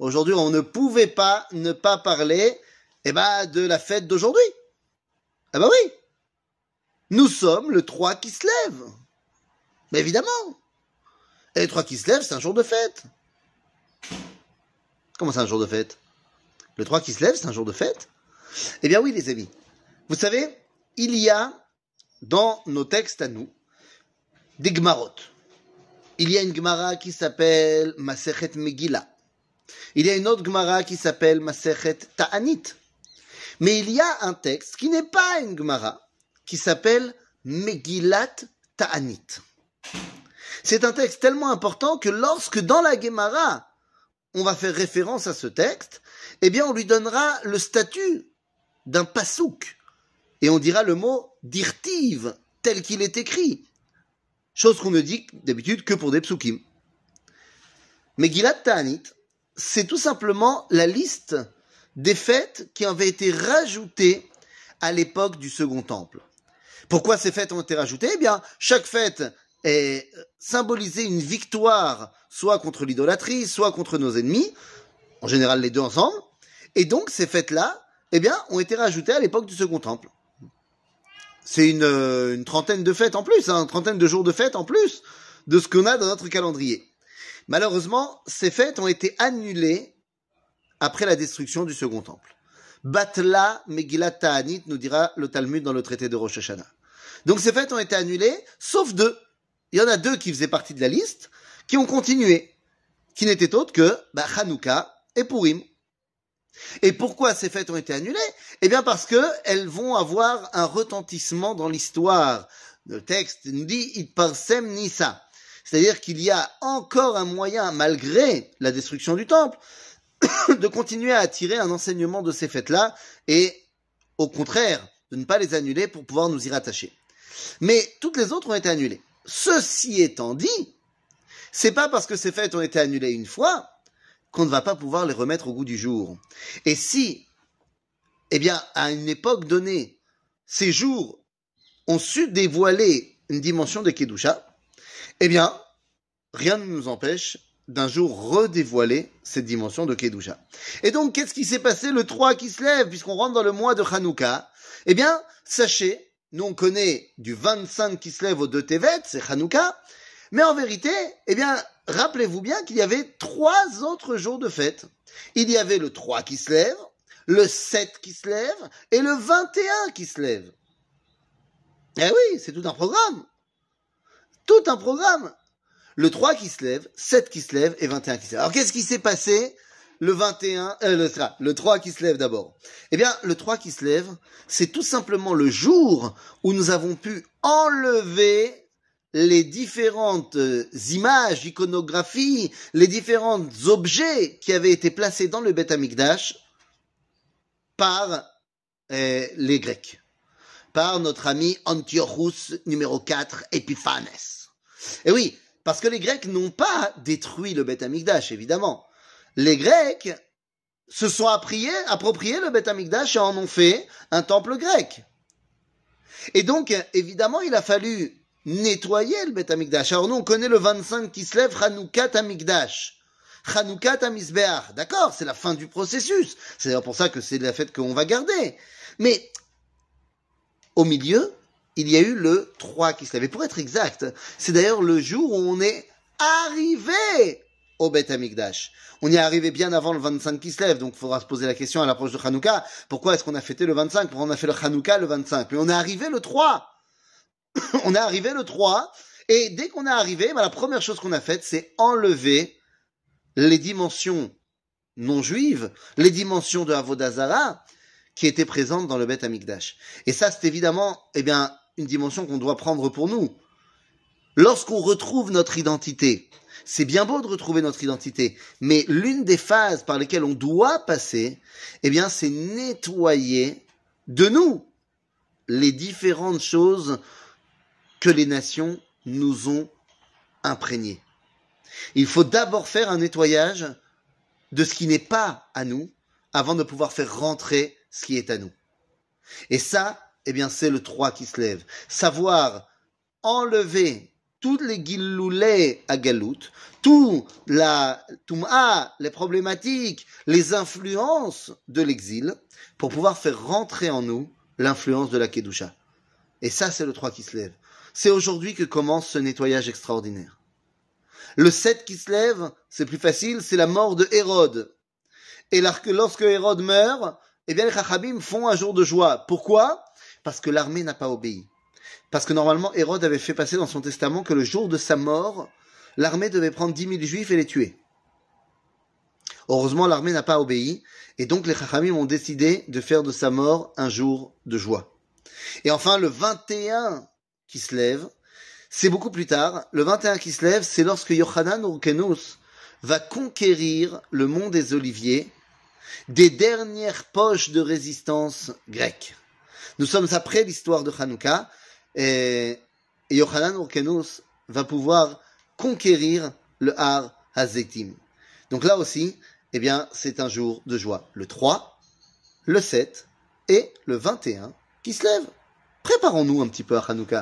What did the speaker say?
Aujourd'hui, on ne pouvait pas ne pas parler eh ben, de la fête d'aujourd'hui. Ah bah oui. Nous sommes le 3 qui se lève. Mais évidemment. Et le 3 qui se lève, c'est un jour de fête. Comment c'est un jour de fête? Le 3 qui se lève, c'est un jour de fête? Eh bien oui, les amis. Vous savez, il y a dans nos textes à nous des gmarot. Il y a une gmara qui s'appelle Masechet Megillah. Il y a une autre gmara qui s'appelle Masechet Ta'anit. Mais il y a un texte qui n'est pas une gmara, qui s'appelle Megillat Ta'anit. C'est un texte tellement important que lorsque dans la Gemara, on va faire référence à ce texte, eh bien, on lui donnera le statut d'un pasouk. Et on dira le mot dirtiv, tel qu'il est écrit. Chose qu'on ne dit d'habitude que pour des psukim. Megillat Ta'anit, c'est tout simplement la liste des fêtes qui avaient été rajoutées à l'époque du Second Temple. Pourquoi ces fêtes ont été rajoutées? Eh bien, chaque fête est symbolisée une victoire, soit contre l'idolâtrie, soit contre nos ennemis, en général les deux ensemble. Et donc, ces fêtes-là, eh bien, ont été rajoutées à l'époque du Second Temple. C'est une, une, trentaine de fêtes en plus, hein, une trentaine de jours de fêtes en plus de ce qu'on a dans notre calendrier. Malheureusement, ces fêtes ont été annulées après la destruction du Second Temple. Batla Megillat Ta'anit, nous dira le Talmud dans le traité de Rosh Hashanah. Donc ces fêtes ont été annulées, sauf deux. Il y en a deux qui faisaient partie de la liste, qui ont continué, qui n'étaient autres que bah, Hanouka et Purim. Et pourquoi ces fêtes ont été annulées? Eh bien parce que elles vont avoir un retentissement dans l'histoire. Le texte nous dit Itparsem Nisa. C'est-à-dire qu'il y a encore un moyen, malgré la destruction du temple, de continuer à attirer un enseignement de ces fêtes-là et, au contraire, de ne pas les annuler pour pouvoir nous y rattacher. Mais toutes les autres ont été annulées. Ceci étant dit, c'est pas parce que ces fêtes ont été annulées une fois qu'on ne va pas pouvoir les remettre au goût du jour. Et si, eh bien, à une époque donnée, ces jours ont su dévoiler une dimension de Kedusha, eh bien, rien ne nous empêche d'un jour redévoiler cette dimension de Kedusha. Et donc, qu'est-ce qui s'est passé le 3 qui se lève, puisqu'on rentre dans le mois de Hanouka? Eh bien, sachez, nous on connaît du 25 qui se lève au 2 Tevet, c'est Hanouka, mais en vérité, eh bien, rappelez-vous bien qu'il y avait trois autres jours de fête. Il y avait le 3 qui se lève, le 7 qui se lève, et le 21 qui se lève. Eh oui, c'est tout un programme. Tout un programme le 3 qui se lève, 7 qui se lève et 21 qui se lève. Alors qu'est-ce qui s'est passé le 21, euh, le, le 3 qui se lève d'abord? Eh bien, le 3 qui se lève, c'est tout simplement le jour où nous avons pu enlever les différentes euh, images, iconographies, les différents objets qui avaient été placés dans le Beth Amikdash par euh, les Grecs, par notre ami Antiochus numéro 4 Epiphanes. Et oui, parce que les Grecs n'ont pas détruit le Beth Amikdash, évidemment. Les Grecs se sont appropriés, approprié le Beth Amikdash et en ont fait un temple grec. Et donc, évidemment, il a fallu nettoyer le Beth Amikdash. Alors nous, on connaît le 25 qui se lève, Hanoukat Amikdash. Hanoukat Amisbeach. D'accord, c'est la fin du processus. C'est d'ailleurs pour ça que c'est la fête qu'on va garder. Mais, au milieu, il y a eu le 3 qui se lève. pour être exact, c'est d'ailleurs le jour où on est arrivé au Beth Amikdash. On y est arrivé bien avant le 25 qui se lève, donc il faudra se poser la question à l'approche de Hanouka, pourquoi est-ce qu'on a fêté le 25 Pourquoi on a fait le Hanouka le 25 Mais on est arrivé le 3 On est arrivé le 3, et dès qu'on est arrivé, bah, la première chose qu'on a faite, c'est enlever les dimensions non juives, les dimensions de Avodazara, qui étaient présentes dans le Beth Amikdash. Et ça, c'est évidemment, eh bien, une dimension qu'on doit prendre pour nous. Lorsqu'on retrouve notre identité, c'est bien beau de retrouver notre identité, mais l'une des phases par lesquelles on doit passer, eh bien, c'est nettoyer de nous les différentes choses que les nations nous ont imprégnées. Il faut d'abord faire un nettoyage de ce qui n'est pas à nous avant de pouvoir faire rentrer ce qui est à nous. Et ça, eh bien, c'est le 3 qui se lève. Savoir enlever toutes les giloulés à galout, tout la touma, les problématiques, les influences de l'exil, pour pouvoir faire rentrer en nous l'influence de la Kedusha. Et ça, c'est le 3 qui se lève. C'est aujourd'hui que commence ce nettoyage extraordinaire. Le 7 qui se lève, c'est plus facile, c'est la mort de Hérode. Et lorsque Hérode meurt, eh bien les Chachabim font un jour de joie. Pourquoi? Parce que l'armée n'a pas obéi. Parce que normalement, Hérode avait fait passer dans son testament que le jour de sa mort, l'armée devait prendre dix mille juifs et les tuer. Heureusement, l'armée n'a pas obéi, et donc les Chachamim ont décidé de faire de sa mort un jour de joie. Et enfin, le 21 qui se lève, c'est beaucoup plus tard. Le 21 qui se lève, c'est lorsque Yochanan Urkenus va conquérir le mont des Oliviers des dernières poches de résistance grecque. Nous sommes après l'histoire de Hanouka, et Urkenus va pouvoir conquérir le Har Hazetim. Donc là aussi, eh bien, c'est un jour de joie. Le 3, le 7 et le 21 qui se lèvent. Préparons-nous un petit peu à Hanouka.